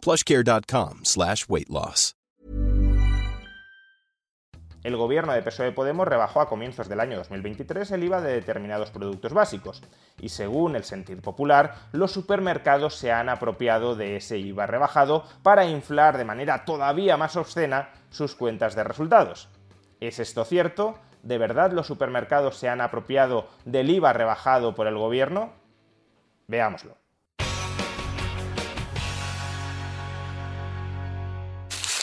plushcare.com slash weight loss. El gobierno de PSOE Podemos rebajó a comienzos del año 2023 el IVA de determinados productos básicos y según el sentir popular, los supermercados se han apropiado de ese IVA rebajado para inflar de manera todavía más obscena sus cuentas de resultados. ¿Es esto cierto? ¿De verdad los supermercados se han apropiado del IVA rebajado por el gobierno? Veámoslo.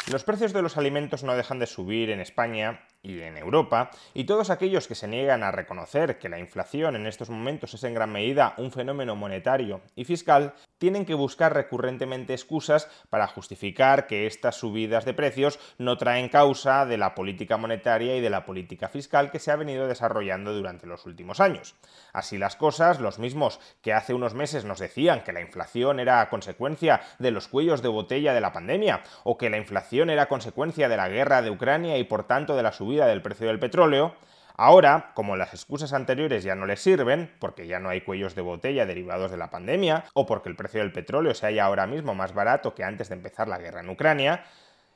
Los precios de los alimentos no dejan de subir en España y en Europa, y todos aquellos que se niegan a reconocer que la inflación en estos momentos es en gran medida un fenómeno monetario y fiscal, tienen que buscar recurrentemente excusas para justificar que estas subidas de precios no traen causa de la política monetaria y de la política fiscal que se ha venido desarrollando durante los últimos años. Así las cosas, los mismos que hace unos meses nos decían que la inflación era consecuencia de los cuellos de botella de la pandemia, o que la inflación era consecuencia de la guerra de Ucrania y por tanto de la subida del precio del petróleo, Ahora, como las excusas anteriores ya no les sirven, porque ya no hay cuellos de botella derivados de la pandemia, o porque el precio del petróleo se halla ahora mismo más barato que antes de empezar la guerra en Ucrania,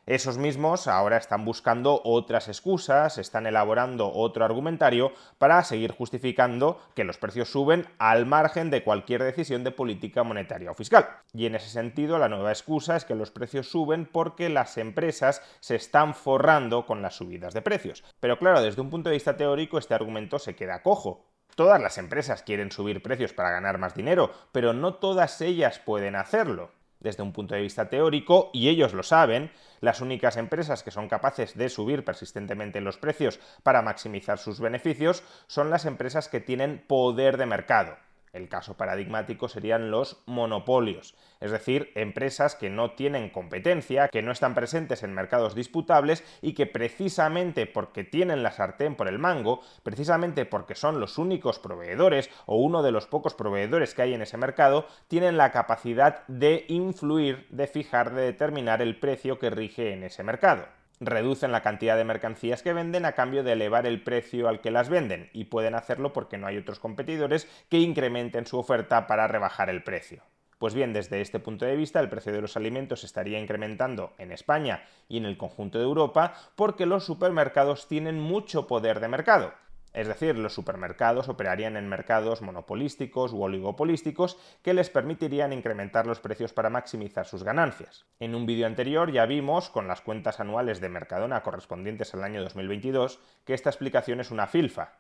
esos mismos ahora están buscando otras excusas, están elaborando otro argumentario para seguir justificando que los precios suben al margen de cualquier decisión de política monetaria o fiscal. Y en ese sentido, la nueva excusa es que los precios suben porque las empresas se están forrando con las subidas de precios. Pero claro, desde un punto de vista teórico, este argumento se queda cojo. Todas las empresas quieren subir precios para ganar más dinero, pero no todas ellas pueden hacerlo desde un punto de vista teórico, y ellos lo saben, las únicas empresas que son capaces de subir persistentemente los precios para maximizar sus beneficios son las empresas que tienen poder de mercado. El caso paradigmático serían los monopolios, es decir, empresas que no tienen competencia, que no están presentes en mercados disputables y que precisamente porque tienen la sartén por el mango, precisamente porque son los únicos proveedores o uno de los pocos proveedores que hay en ese mercado, tienen la capacidad de influir, de fijar, de determinar el precio que rige en ese mercado reducen la cantidad de mercancías que venden a cambio de elevar el precio al que las venden y pueden hacerlo porque no hay otros competidores que incrementen su oferta para rebajar el precio. Pues bien, desde este punto de vista, el precio de los alimentos estaría incrementando en España y en el conjunto de Europa porque los supermercados tienen mucho poder de mercado. Es decir, los supermercados operarían en mercados monopolísticos u oligopolísticos que les permitirían incrementar los precios para maximizar sus ganancias. En un vídeo anterior ya vimos, con las cuentas anuales de Mercadona correspondientes al año 2022, que esta explicación es una filfa.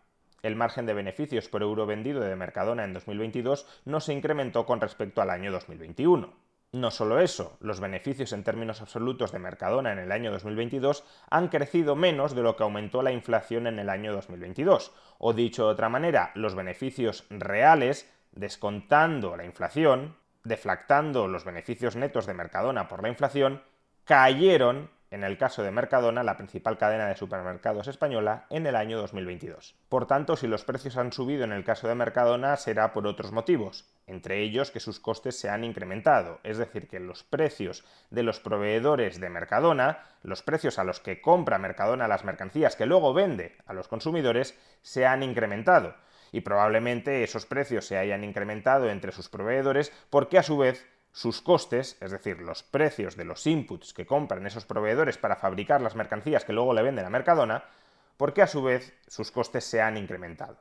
El margen de beneficios por euro vendido de Mercadona en 2022 no se incrementó con respecto al año 2021. No solo eso, los beneficios en términos absolutos de Mercadona en el año 2022 han crecido menos de lo que aumentó la inflación en el año 2022. O dicho de otra manera, los beneficios reales, descontando la inflación, deflactando los beneficios netos de Mercadona por la inflación, cayeron en el caso de Mercadona, la principal cadena de supermercados española, en el año 2022. Por tanto, si los precios han subido en el caso de Mercadona, será por otros motivos, entre ellos que sus costes se han incrementado, es decir, que los precios de los proveedores de Mercadona, los precios a los que compra Mercadona las mercancías que luego vende a los consumidores, se han incrementado. Y probablemente esos precios se hayan incrementado entre sus proveedores porque a su vez sus costes, es decir, los precios de los inputs que compran esos proveedores para fabricar las mercancías que luego le venden a Mercadona, porque a su vez sus costes se han incrementado.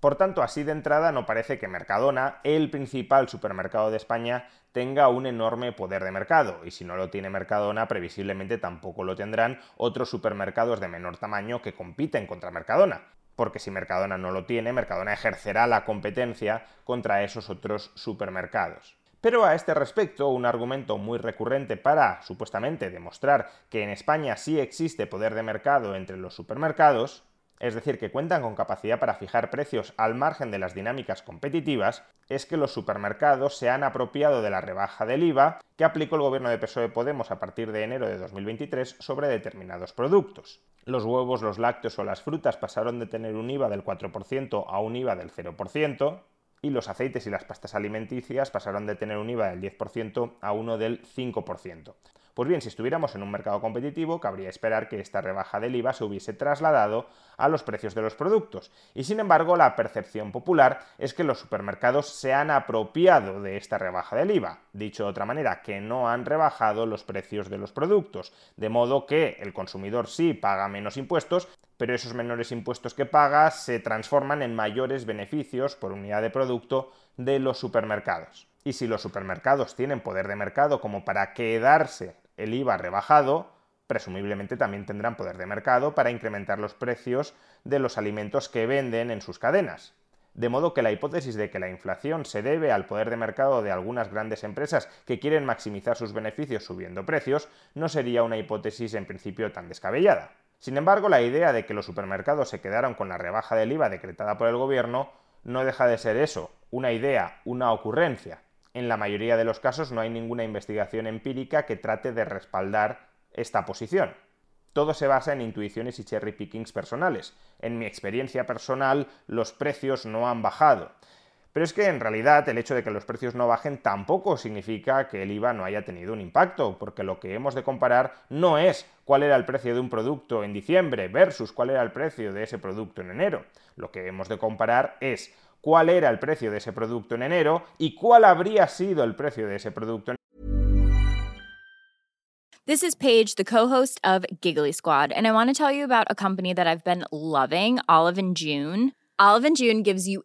Por tanto, así de entrada no parece que Mercadona, el principal supermercado de España, tenga un enorme poder de mercado, y si no lo tiene Mercadona, previsiblemente tampoco lo tendrán otros supermercados de menor tamaño que compiten contra Mercadona, porque si Mercadona no lo tiene, Mercadona ejercerá la competencia contra esos otros supermercados. Pero a este respecto, un argumento muy recurrente para, supuestamente, demostrar que en España sí existe poder de mercado entre los supermercados, es decir, que cuentan con capacidad para fijar precios al margen de las dinámicas competitivas, es que los supermercados se han apropiado de la rebaja del IVA que aplicó el gobierno de PSOE Podemos a partir de enero de 2023 sobre determinados productos. Los huevos, los lácteos o las frutas pasaron de tener un IVA del 4% a un IVA del 0%, y los aceites y las pastas alimenticias pasaron de tener un IVA del 10% a uno del 5%. Pues bien, si estuviéramos en un mercado competitivo, cabría esperar que esta rebaja del IVA se hubiese trasladado a los precios de los productos. Y sin embargo, la percepción popular es que los supermercados se han apropiado de esta rebaja del IVA. Dicho de otra manera, que no han rebajado los precios de los productos. De modo que el consumidor sí paga menos impuestos, pero esos menores impuestos que paga se transforman en mayores beneficios por unidad de producto de los supermercados. Y si los supermercados tienen poder de mercado como para quedarse el IVA rebajado, presumiblemente también tendrán poder de mercado para incrementar los precios de los alimentos que venden en sus cadenas. De modo que la hipótesis de que la inflación se debe al poder de mercado de algunas grandes empresas que quieren maximizar sus beneficios subiendo precios no sería una hipótesis en principio tan descabellada. Sin embargo, la idea de que los supermercados se quedaron con la rebaja del IVA decretada por el gobierno no deja de ser eso, una idea, una ocurrencia, en la mayoría de los casos no hay ninguna investigación empírica que trate de respaldar esta posición. Todo se basa en intuiciones y cherry pickings personales. En mi experiencia personal, los precios no han bajado. Pero es que en realidad el hecho de que los precios no bajen tampoco significa que el IVA no haya tenido un impacto, porque lo que hemos de comparar no es cuál era el precio de un producto en diciembre versus cuál era el precio de ese producto en enero. Lo que hemos de comparar es cuál era el precio de ese producto en enero y cuál habría sido el precio de ese producto en This is Paige, the co-host of Giggly Squad, and I want to tell you about a company that I've been loving, Olive and June. Olive and June gives you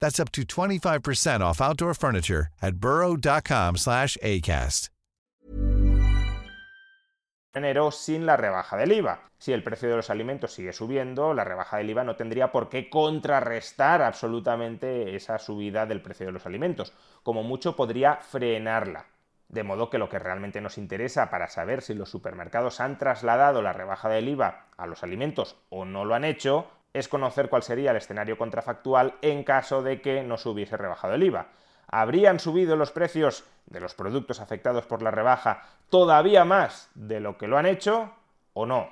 That's up to 25% off outdoor furniture at burrow.com slash ACAST. enero sin la rebaja del IVA. Si el precio de los alimentos sigue subiendo, la rebaja del IVA no tendría por qué contrarrestar absolutamente esa subida del precio de los alimentos. Como mucho podría frenarla. De modo que lo que realmente nos interesa para saber si los supermercados han trasladado la rebaja del IVA a los alimentos o no lo han hecho es conocer cuál sería el escenario contrafactual en caso de que no se hubiese rebajado el IVA. ¿Habrían subido los precios de los productos afectados por la rebaja todavía más de lo que lo han hecho o no?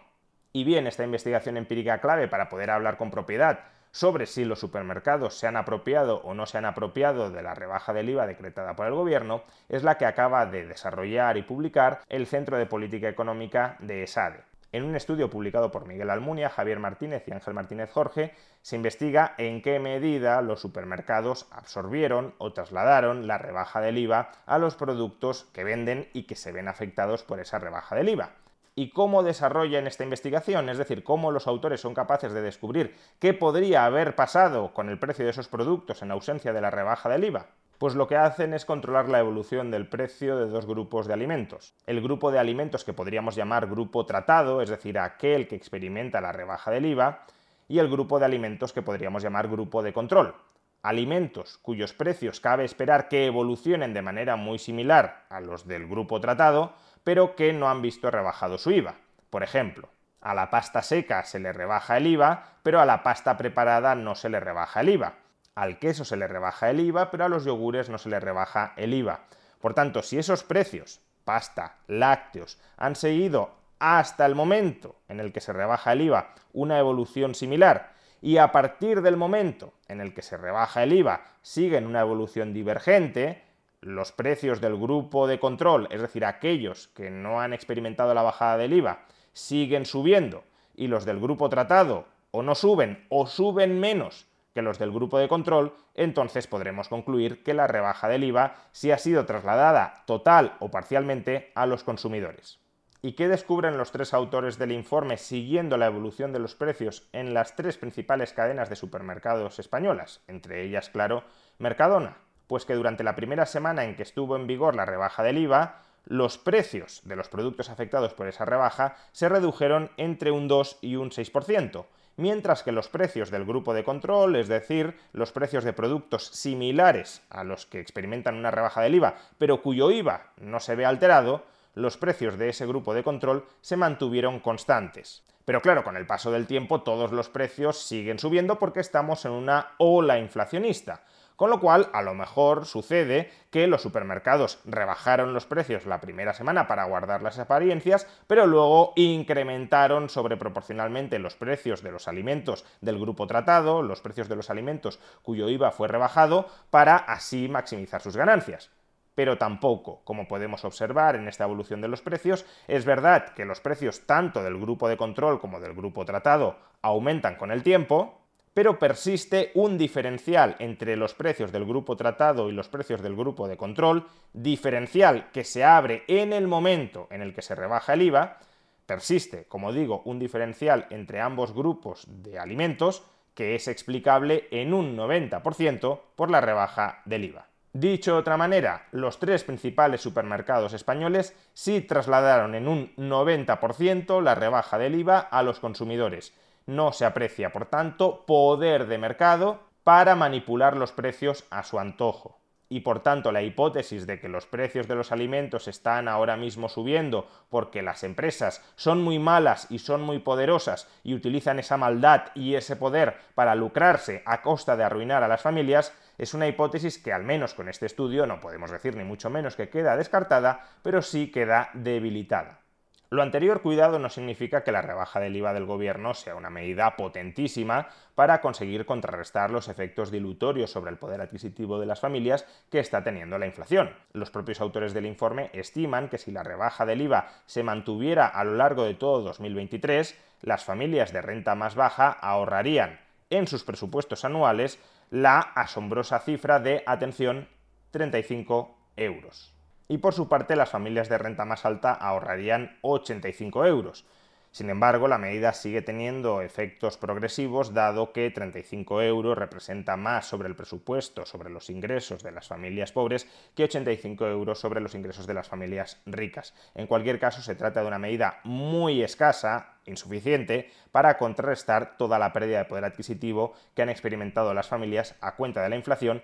Y bien, esta investigación empírica clave para poder hablar con propiedad sobre si los supermercados se han apropiado o no se han apropiado de la rebaja del IVA decretada por el gobierno es la que acaba de desarrollar y publicar el Centro de Política Económica de ESADE. En un estudio publicado por Miguel Almunia, Javier Martínez y Ángel Martínez Jorge, se investiga en qué medida los supermercados absorbieron o trasladaron la rebaja del IVA a los productos que venden y que se ven afectados por esa rebaja del IVA. ¿Y cómo desarrollan esta investigación? Es decir, cómo los autores son capaces de descubrir qué podría haber pasado con el precio de esos productos en ausencia de la rebaja del IVA. Pues lo que hacen es controlar la evolución del precio de dos grupos de alimentos. El grupo de alimentos que podríamos llamar grupo tratado, es decir, aquel que experimenta la rebaja del IVA, y el grupo de alimentos que podríamos llamar grupo de control. Alimentos cuyos precios cabe esperar que evolucionen de manera muy similar a los del grupo tratado, pero que no han visto rebajado su IVA. Por ejemplo, a la pasta seca se le rebaja el IVA, pero a la pasta preparada no se le rebaja el IVA. Al queso se le rebaja el IVA, pero a los yogures no se le rebaja el IVA. Por tanto, si esos precios, pasta, lácteos, han seguido hasta el momento en el que se rebaja el IVA una evolución similar y a partir del momento en el que se rebaja el IVA siguen una evolución divergente, los precios del grupo de control, es decir, aquellos que no han experimentado la bajada del IVA, siguen subiendo y los del grupo tratado o no suben o suben menos que los del grupo de control, entonces podremos concluir que la rebaja del IVA sí ha sido trasladada total o parcialmente a los consumidores. ¿Y qué descubren los tres autores del informe siguiendo la evolución de los precios en las tres principales cadenas de supermercados españolas? Entre ellas, claro, Mercadona. Pues que durante la primera semana en que estuvo en vigor la rebaja del IVA, los precios de los productos afectados por esa rebaja se redujeron entre un 2 y un 6%, mientras que los precios del grupo de control, es decir, los precios de productos similares a los que experimentan una rebaja del IVA, pero cuyo IVA no se ve alterado, los precios de ese grupo de control se mantuvieron constantes. Pero claro, con el paso del tiempo todos los precios siguen subiendo porque estamos en una ola inflacionista. Con lo cual, a lo mejor sucede que los supermercados rebajaron los precios la primera semana para guardar las apariencias, pero luego incrementaron sobreproporcionalmente los precios de los alimentos del grupo tratado, los precios de los alimentos cuyo IVA fue rebajado, para así maximizar sus ganancias. Pero tampoco, como podemos observar en esta evolución de los precios, es verdad que los precios tanto del grupo de control como del grupo tratado aumentan con el tiempo, pero persiste un diferencial entre los precios del grupo tratado y los precios del grupo de control, diferencial que se abre en el momento en el que se rebaja el IVA, persiste, como digo, un diferencial entre ambos grupos de alimentos que es explicable en un 90% por la rebaja del IVA. Dicho de otra manera, los tres principales supermercados españoles sí trasladaron en un 90% la rebaja del IVA a los consumidores. No se aprecia, por tanto, poder de mercado para manipular los precios a su antojo y por tanto la hipótesis de que los precios de los alimentos están ahora mismo subiendo porque las empresas son muy malas y son muy poderosas y utilizan esa maldad y ese poder para lucrarse a costa de arruinar a las familias, es una hipótesis que al menos con este estudio no podemos decir ni mucho menos que queda descartada, pero sí queda debilitada. Lo anterior cuidado no significa que la rebaja del IVA del gobierno sea una medida potentísima para conseguir contrarrestar los efectos dilutorios sobre el poder adquisitivo de las familias que está teniendo la inflación. Los propios autores del informe estiman que si la rebaja del IVA se mantuviera a lo largo de todo 2023, las familias de renta más baja ahorrarían en sus presupuestos anuales la asombrosa cifra de, atención, 35 euros y por su parte las familias de renta más alta ahorrarían 85 euros. Sin embargo, la medida sigue teniendo efectos progresivos dado que 35 euros representa más sobre el presupuesto, sobre los ingresos de las familias pobres, que 85 euros sobre los ingresos de las familias ricas. En cualquier caso, se trata de una medida muy escasa, insuficiente, para contrarrestar toda la pérdida de poder adquisitivo que han experimentado las familias a cuenta de la inflación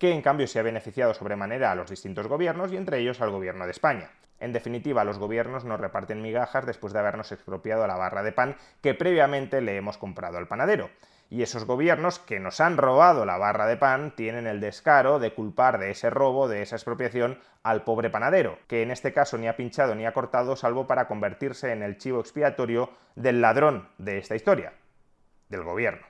que en cambio se ha beneficiado sobremanera a los distintos gobiernos y entre ellos al gobierno de España. En definitiva, los gobiernos nos reparten migajas después de habernos expropiado la barra de pan que previamente le hemos comprado al panadero. Y esos gobiernos que nos han robado la barra de pan tienen el descaro de culpar de ese robo, de esa expropiación, al pobre panadero, que en este caso ni ha pinchado ni ha cortado salvo para convertirse en el chivo expiatorio del ladrón de esta historia, del gobierno.